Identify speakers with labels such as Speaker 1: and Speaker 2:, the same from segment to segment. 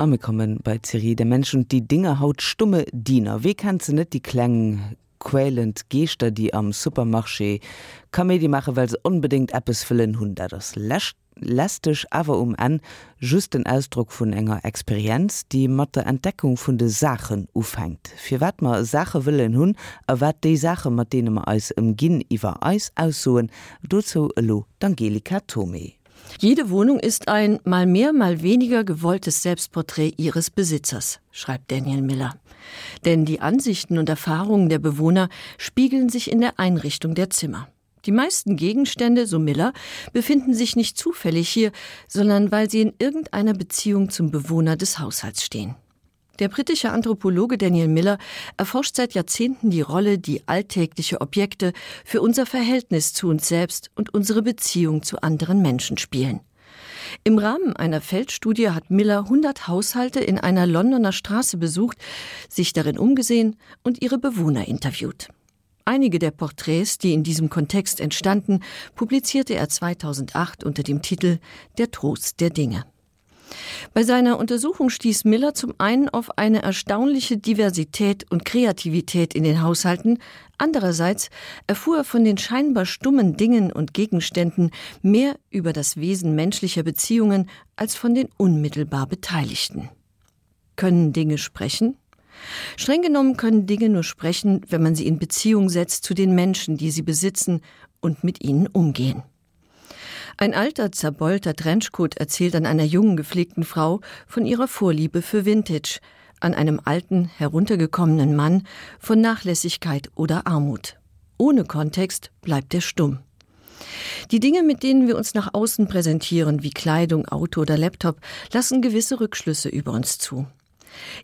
Speaker 1: angekommen bei Serie der Menschen die Dinge haut stumme Diener. Wie kannst du nicht die Klängen quälend Gester die am Supermarché Comedy mache weil sie unbedingt Apps füllen hun das lässt lästig aber um an. Just den Ausdruck von enger Experiz die mat der Entdeckung von de Sachen ufhängt für wat man Sache willen hun erwart die Sache mat denen man als im Gin wer Eis aussuen dazu lo Angelika Tomei
Speaker 2: Jede Wohnung ist ein mal mehr mal weniger gewolltes Selbstporträt ihres Besitzers, schreibt Daniel Miller. Denn die Ansichten und Erfahrungen der Bewohner spiegeln sich in der Einrichtung der Zimmer. Die meisten Gegenstände, so Miller, befinden sich nicht zufällig hier, sondern weil sie in irgendeiner Beziehung zum Bewohner des Haushalts stehen. Der britische Anthropologe Daniel Miller erforscht seit Jahrzehnten die Rolle, die alltägliche Objekte für unser Verhältnis zu uns selbst und unsere Beziehung zu anderen Menschen spielen. Im Rahmen einer Feldstudie hat Miller 100 Haushalte in einer Londoner Straße besucht, sich darin umgesehen und ihre Bewohner interviewt. Einige der Porträts, die in diesem Kontext entstanden, publizierte er 2008 unter dem Titel Der Trost der Dinge. Bei seiner Untersuchung stieß Miller zum einen auf eine erstaunliche Diversität und Kreativität in den Haushalten, andererseits erfuhr er von den scheinbar stummen Dingen und Gegenständen mehr über das Wesen menschlicher Beziehungen als von den unmittelbar Beteiligten. Können Dinge sprechen? Streng genommen können Dinge nur sprechen, wenn man sie in Beziehung setzt zu den Menschen, die sie besitzen und mit ihnen umgehen. Ein alter, zerbeulter Trenchcoat erzählt an einer jungen, gepflegten Frau von ihrer Vorliebe für Vintage, an einem alten, heruntergekommenen Mann von Nachlässigkeit oder Armut. Ohne Kontext bleibt er stumm. Die Dinge, mit denen wir uns nach außen präsentieren, wie Kleidung, Auto oder Laptop, lassen gewisse Rückschlüsse über uns zu.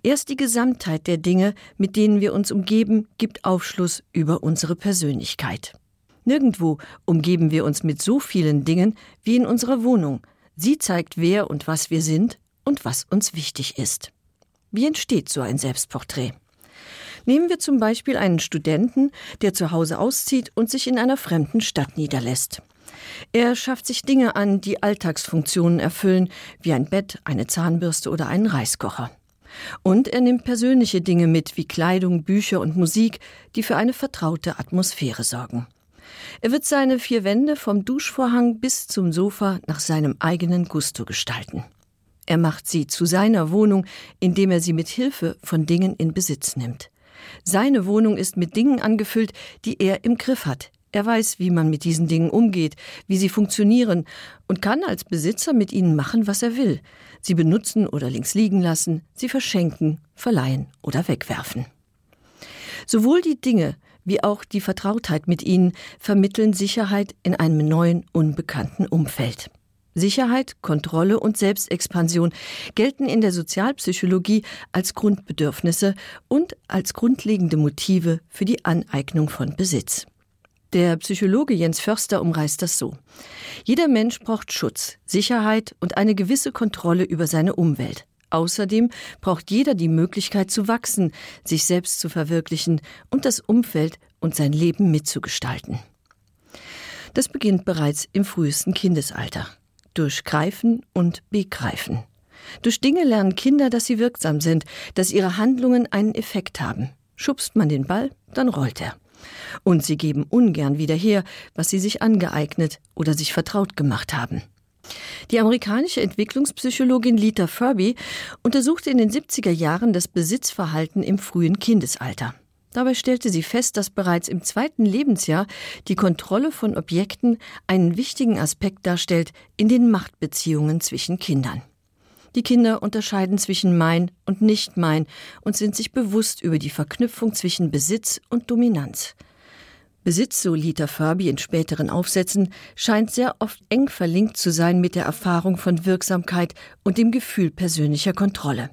Speaker 2: Erst die Gesamtheit der Dinge, mit denen wir uns umgeben, gibt Aufschluss über unsere Persönlichkeit. Nirgendwo umgeben wir uns mit so vielen Dingen wie in unserer Wohnung. Sie zeigt, wer und was wir sind und was uns wichtig ist. Wie entsteht so ein Selbstporträt? Nehmen wir zum Beispiel einen Studenten, der zu Hause auszieht und sich in einer fremden Stadt niederlässt. Er schafft sich Dinge an, die Alltagsfunktionen erfüllen, wie ein Bett, eine Zahnbürste oder einen Reiskocher. Und er nimmt persönliche Dinge mit wie Kleidung, Bücher und Musik, die für eine vertraute Atmosphäre sorgen. Er wird seine vier Wände vom Duschvorhang bis zum Sofa nach seinem eigenen Gusto gestalten. Er macht sie zu seiner Wohnung, indem er sie mit Hilfe von Dingen in Besitz nimmt. Seine Wohnung ist mit Dingen angefüllt, die er im Griff hat. Er weiß, wie man mit diesen Dingen umgeht, wie sie funktionieren und kann als Besitzer mit ihnen machen, was er will. Sie benutzen oder links liegen lassen, sie verschenken, verleihen oder wegwerfen. Sowohl die Dinge, wie auch die Vertrautheit mit ihnen vermitteln Sicherheit in einem neuen, unbekannten Umfeld. Sicherheit, Kontrolle und Selbstexpansion gelten in der Sozialpsychologie als Grundbedürfnisse und als grundlegende Motive für die Aneignung von Besitz. Der Psychologe Jens Förster umreißt das so. Jeder Mensch braucht Schutz, Sicherheit und eine gewisse Kontrolle über seine Umwelt. Außerdem braucht jeder die Möglichkeit zu wachsen, sich selbst zu verwirklichen und das Umfeld und sein Leben mitzugestalten. Das beginnt bereits im frühesten Kindesalter. Durch Greifen und Begreifen. Durch Dinge lernen Kinder, dass sie wirksam sind, dass ihre Handlungen einen Effekt haben. Schubst man den Ball, dann rollt er. Und sie geben ungern wieder her, was sie sich angeeignet oder sich vertraut gemacht haben. Die amerikanische Entwicklungspsychologin Lita Furby untersuchte in den 70er Jahren das Besitzverhalten im frühen Kindesalter. Dabei stellte sie fest, dass bereits im zweiten Lebensjahr die Kontrolle von Objekten einen wichtigen Aspekt darstellt in den Machtbeziehungen zwischen Kindern. Die Kinder unterscheiden zwischen mein und nicht mein und sind sich bewusst über die Verknüpfung zwischen Besitz und Dominanz. Besitz, so Lita Fabi in späteren Aufsätzen, scheint sehr oft eng verlinkt zu sein mit der Erfahrung von Wirksamkeit und dem Gefühl persönlicher Kontrolle.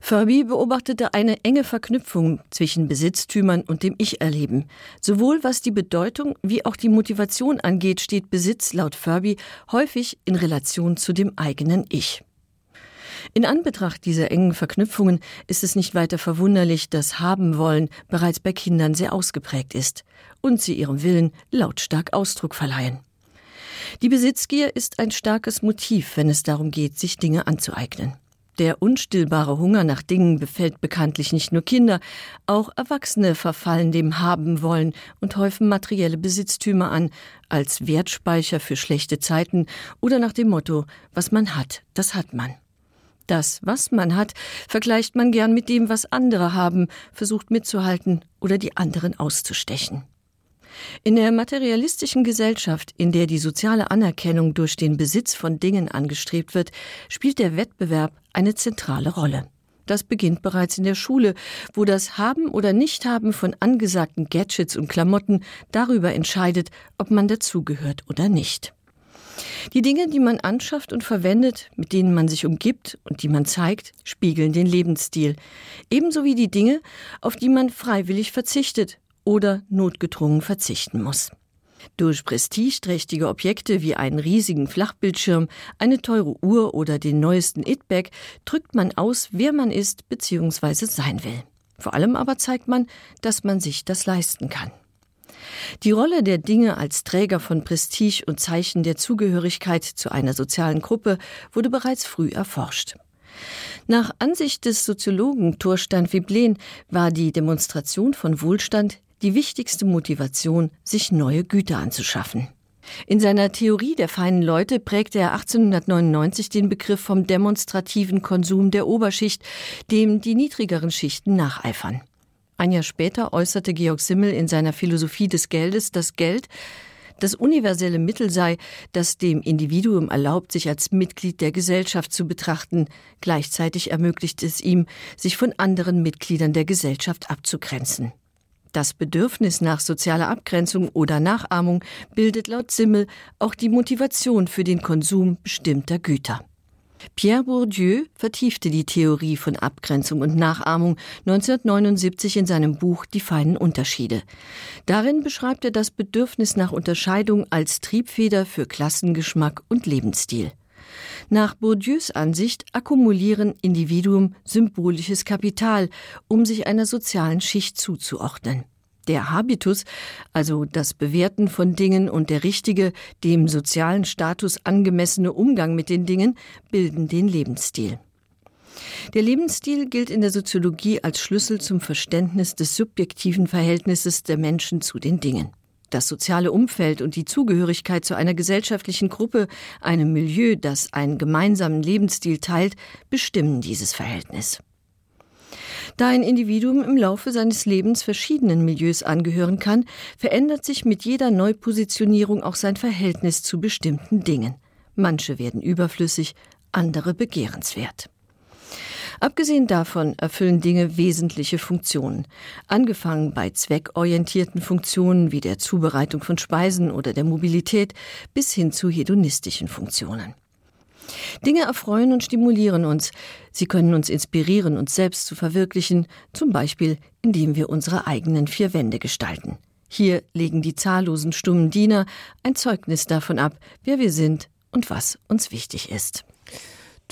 Speaker 2: Furby beobachtete eine enge Verknüpfung zwischen Besitztümern und dem Ich-Erleben. Sowohl was die Bedeutung wie auch die Motivation angeht, steht Besitz laut Furby häufig in Relation zu dem eigenen Ich. In Anbetracht dieser engen Verknüpfungen ist es nicht weiter verwunderlich, dass Haben wollen bereits bei Kindern sehr ausgeprägt ist und sie ihrem Willen lautstark Ausdruck verleihen. Die Besitzgier ist ein starkes Motiv, wenn es darum geht, sich Dinge anzueignen. Der unstillbare Hunger nach Dingen befällt bekanntlich nicht nur Kinder, auch Erwachsene verfallen dem Haben wollen und häufen materielle Besitztümer an, als Wertspeicher für schlechte Zeiten oder nach dem Motto, was man hat, das hat man. Das, was man hat, vergleicht man gern mit dem, was andere haben, versucht mitzuhalten oder die anderen auszustechen. In der materialistischen Gesellschaft, in der die soziale Anerkennung durch den Besitz von Dingen angestrebt wird, spielt der Wettbewerb eine zentrale Rolle. Das beginnt bereits in der Schule, wo das Haben oder Nichthaben von angesagten Gadgets und Klamotten darüber entscheidet, ob man dazugehört oder nicht. Die Dinge, die man anschafft und verwendet, mit denen man sich umgibt und die man zeigt, spiegeln den Lebensstil, ebenso wie die Dinge, auf die man freiwillig verzichtet oder notgedrungen verzichten muss. Durch prestigeträchtige Objekte wie einen riesigen Flachbildschirm, eine teure Uhr oder den neuesten It-Bag drückt man aus, wer man ist bzw. sein will. Vor allem aber zeigt man, dass man sich das leisten kann. Die Rolle der Dinge als Träger von Prestige und Zeichen der Zugehörigkeit zu einer sozialen Gruppe wurde bereits früh erforscht. Nach Ansicht des Soziologen Thorstein Veblen war die Demonstration von Wohlstand die wichtigste Motivation, sich neue Güter anzuschaffen. In seiner Theorie der feinen Leute prägte er 1899 den Begriff vom demonstrativen Konsum der Oberschicht, dem die niedrigeren Schichten nacheifern. Ein Jahr später äußerte Georg Simmel in seiner Philosophie des Geldes, dass Geld das universelle Mittel sei, das dem Individuum erlaubt, sich als Mitglied der Gesellschaft zu betrachten. Gleichzeitig ermöglicht es ihm, sich von anderen Mitgliedern der Gesellschaft abzugrenzen. Das Bedürfnis nach sozialer Abgrenzung oder Nachahmung bildet laut Simmel auch die Motivation für den Konsum bestimmter Güter. Pierre Bourdieu vertiefte die Theorie von Abgrenzung und Nachahmung 1979 in seinem Buch Die feinen Unterschiede. Darin beschreibt er das Bedürfnis nach Unterscheidung als Triebfeder für Klassengeschmack und Lebensstil. Nach Bourdieus Ansicht akkumulieren Individuen symbolisches Kapital, um sich einer sozialen Schicht zuzuordnen. Der Habitus, also das Bewerten von Dingen und der richtige, dem sozialen Status angemessene Umgang mit den Dingen, bilden den Lebensstil. Der Lebensstil gilt in der Soziologie als Schlüssel zum Verständnis des subjektiven Verhältnisses der Menschen zu den Dingen. Das soziale Umfeld und die Zugehörigkeit zu einer gesellschaftlichen Gruppe, einem Milieu, das einen gemeinsamen Lebensstil teilt, bestimmen dieses Verhältnis. Da ein Individuum im Laufe seines Lebens verschiedenen Milieus angehören kann, verändert sich mit jeder Neupositionierung auch sein Verhältnis zu bestimmten Dingen. Manche werden überflüssig, andere begehrenswert. Abgesehen davon erfüllen Dinge wesentliche Funktionen, angefangen bei zweckorientierten Funktionen wie der Zubereitung von Speisen oder der Mobilität bis hin zu hedonistischen Funktionen. Dinge erfreuen und stimulieren uns. Sie können uns inspirieren, uns selbst zu verwirklichen, zum Beispiel indem wir unsere eigenen vier Wände gestalten. Hier legen die zahllosen stummen Diener ein Zeugnis davon ab, wer wir sind und was uns wichtig ist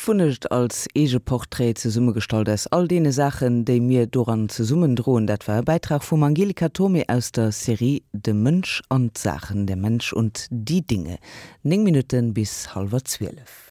Speaker 1: funnecht als ege Porträt ze Summe stalt es all dee Sachen, déi mir doran ze summen drohen, dat war Beitrag vum Angelika Tome aus der Serie de Mënsch an Sachen der Mensch und die Dinge. Ning Minuten bis halber 12.